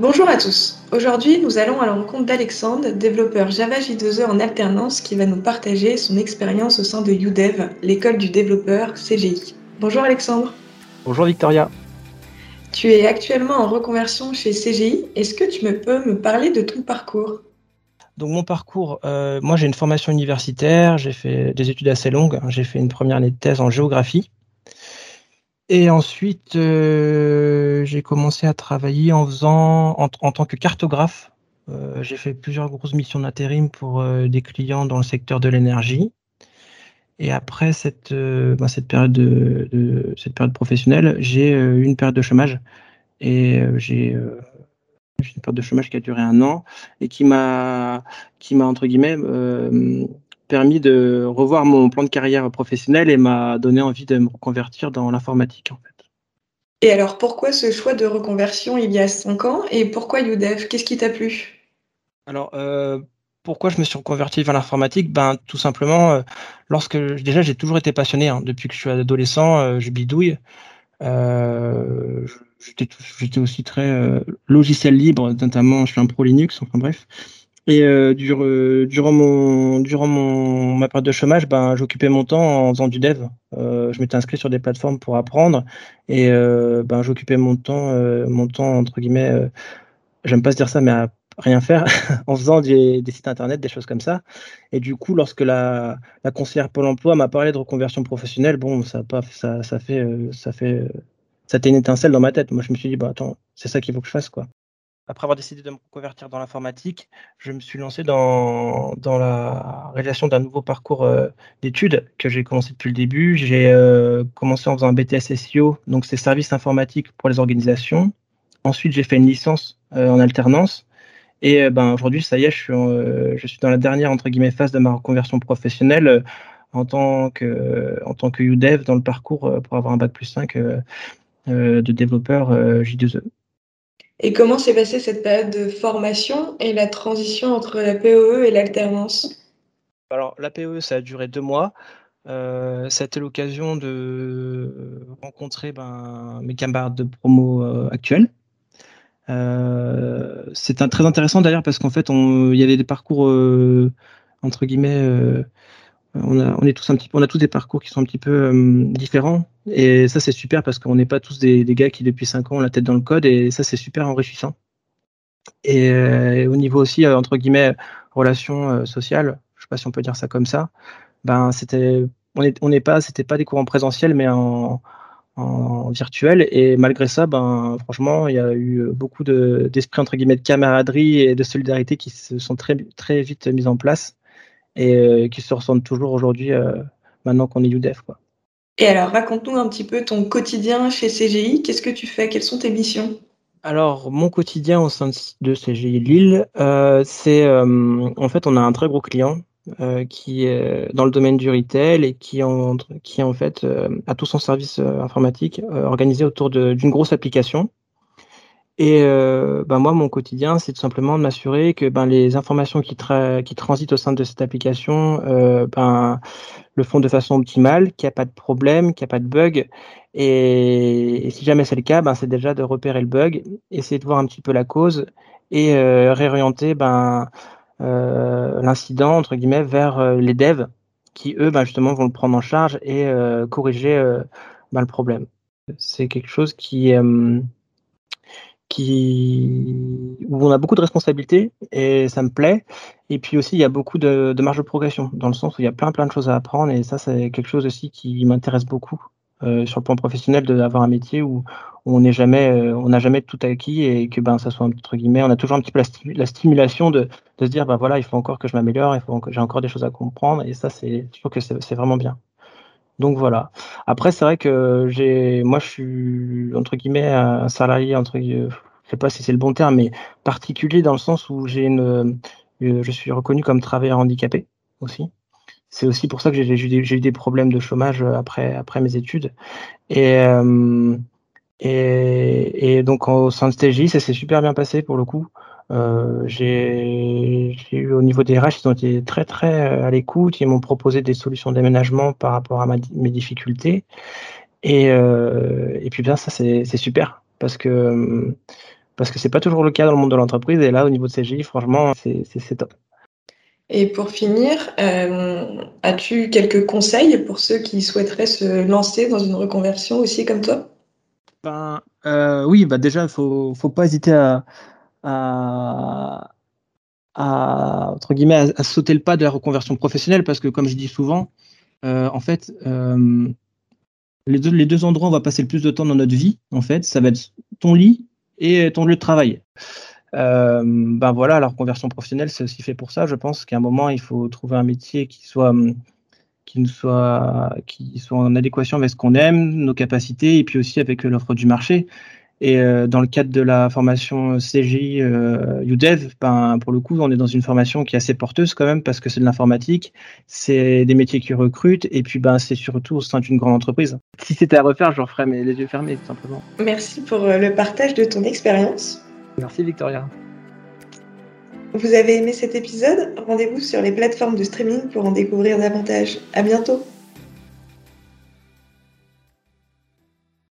Bonjour à tous. Aujourd'hui, nous allons à la rencontre d'Alexandre, développeur Java J2E en alternance, qui va nous partager son expérience au sein de UDEV, l'école du développeur CGI. Bonjour Alexandre. Bonjour Victoria. Tu es actuellement en reconversion chez CGI. Est-ce que tu me peux me parler de ton parcours? Donc mon parcours, euh, moi j'ai une formation universitaire, j'ai fait des études assez longues, j'ai fait une première année de thèse en géographie. Et ensuite, euh, j'ai commencé à travailler en faisant en, tant que cartographe. Euh, j'ai fait plusieurs grosses missions d'intérim pour des clients dans le secteur de l'énergie. Et après cette, bah, cette, période de, cette période professionnelle, j'ai eu une période de chômage et j'ai une période de chômage qui a duré un an et qui m'a, qui m'a entre guillemets euh, permis de revoir mon plan de carrière professionnel et m'a donné envie de me reconvertir dans l'informatique en fait. Et alors pourquoi ce choix de reconversion il y a cinq ans et pourquoi UDEV Qu'est-ce qui t'a plu? Alors euh, pourquoi je me suis reconverti vers l'informatique? Ben tout simplement euh, lorsque déjà j'ai toujours été passionné hein. depuis que je suis adolescent, je bidouille. Euh, j'étais aussi très euh, logiciel libre, notamment je suis un pro Linux, enfin bref. Et euh, durant mon durant mon ma période de chômage, ben j'occupais mon temps en faisant du dev. je m'étais inscrit sur des plateformes pour apprendre et ben j'occupais mon temps mon temps entre guillemets. J'aime pas se dire ça, mais à rien faire en faisant des, sites internet, des choses comme ça. Et du coup, lorsque la, la conseillère Pôle Emploi m'a parlé de reconversion professionnelle, bon, ça pas ça, ça fait ça fait ça a une étincelle dans ma tête. Moi, je me suis dit, bah attends, c'est ça qu'il faut que je fasse, quoi. Après avoir décidé de me convertir dans l'informatique, je me suis lancé dans, dans la réalisation d'un nouveau parcours euh, d'études que j'ai commencé depuis le début. J'ai euh, commencé en faisant un BTS SEO, donc c'est services informatiques pour les organisations. Ensuite, j'ai fait une licence euh, en alternance. Et ben, aujourd'hui, ça y est, je suis, je suis dans la dernière entre guillemets phase de ma reconversion professionnelle en tant que en tant que UDEV dans le parcours pour avoir un bac plus 5 euh, de développeur euh, J2E. Et comment s'est passée cette période de formation et la transition entre la POE et l'alternance? Alors, la POE, ça a duré deux mois. Euh, ça a été l'occasion de rencontrer ben, mes camarades de promo actuels. c'est un, très intéressant d'ailleurs parce qu'en fait, il y avait des parcours entre guillemets on est tous un petit on a tous des parcours qui sont un petit peu euh, différents. Et ça, c'est super parce qu'on n'est pas tous des, gars qui, depuis 5 ans, ont la tête dans le code. Et ça, c'est super enrichissant. Et euh, au niveau aussi, euh, entre guillemets, relations sociales, je sais pas si on peut dire ça comme ça, ben, c'était, on n'est pas, c'était pas des cours en présentiel, mais en, virtuel. Et malgré ça, ben, franchement, il y a eu beaucoup d'esprit, entre guillemets, de camaraderie et de solidarité qui se sont très, très vite mis en place et euh, qui se ressentent toujours aujourd'hui, euh, maintenant qu'on est UDEF. Quoi. Et alors, raconte-nous un petit peu ton quotidien chez CGI. Qu'est-ce que tu fais? Quelles sont tes missions? Alors, mon quotidien au sein de CGI Lille, euh, c'est en fait, on a un très gros client qui est dans le domaine du retail et qui en, qui en fait a tout son service informatique organisé autour d'une grosse application et euh, ben moi, mon quotidien, c'est tout simplement de m'assurer que ben, les informations qui, transitent au sein de cette application euh, ben, le font de façon optimale, qu'il n'y a pas de problème, qu'il n'y a pas de bug. Et, si jamais c'est le cas, ben, c'est déjà de repérer le bug, essayer de voir un petit peu la cause et euh, réorienter ben, euh, l'incident entre guillemets vers euh, les devs qui eux ben, justement vont le prendre en charge et euh, corriger ben, le problème. C'est quelque chose qui qui, où on a beaucoup de responsabilités et ça me plaît. Et puis aussi, il y a beaucoup de, marge de progression dans le sens où il y a plein plein de choses à apprendre et ça, c'est quelque chose aussi qui m'intéresse beaucoup euh, sur le plan professionnel d'avoir un métier où, on n'est jamais, euh, on n'a jamais tout acquis et que ben ça soit entre guillemets, on a toujours un petit peu la, stimulation de, de, se dire ben voilà, il faut encore que je m'améliore, il faut que j'ai encore des choses à comprendre et ça, c'est, je trouve que c'est vraiment bien. Donc voilà. Après, c'est vrai que j'ai, moi, je suis entre guillemets un salarié entre, je sais pas si c'est le bon terme, mais particulier dans le sens où j'ai une, euh, je suis reconnu comme travailleur handicapé aussi. C'est aussi pour ça que j'ai eu des problèmes de chômage euh, après après mes études. Et euh, et, et, donc au sein de ça s'est super bien passé pour le coup. Euh, j'ai eu au niveau des RH, ils ont été très très euh, à l'écoute, ils m'ont proposé des solutions d'aménagement par rapport à mes difficultés. Et, euh, et puis bien ça c'est super parce que parce que c'est pas toujours le cas dans le monde de l'entreprise. Et là, au niveau de CGI, franchement, c'est top. Et pour finir, euh, as-tu quelques conseils pour ceux qui souhaiteraient se lancer dans une reconversion aussi comme toi? Ben, euh, Oui, bah déjà, il ne faut, faut, pas hésiter à, à, entre guillemets, à, sauter le pas de la reconversion professionnelle parce que, comme je dis souvent, euh, en fait, les, deux, les deux endroits où on va passer le plus de temps dans notre vie, en fait, ça va être ton lit et ton lieu de travail. Euh, ben voilà, la reconversion professionnelle, c'est aussi fait pour ça. Je pense qu'à un moment, il faut trouver un métier qui soit, qui soit, qui soit en adéquation avec ce qu'on aime, nos capacités, et puis aussi avec l'offre du marché. Et euh, dans le cadre de la formation CGI euh, UDEV, ben, pour le coup, on est dans une formation qui est assez porteuse quand même parce que c'est de l'informatique, c'est des métiers qui recrutent et puis ben, c'est surtout au sein d'une grande entreprise. Si c'était à refaire, je referais mes, les yeux fermés tout simplement. Merci pour le partage de ton expérience. Merci Victoria. Vous avez aimé cet épisode? Rendez-vous sur les plateformes de streaming pour en découvrir davantage. À bientôt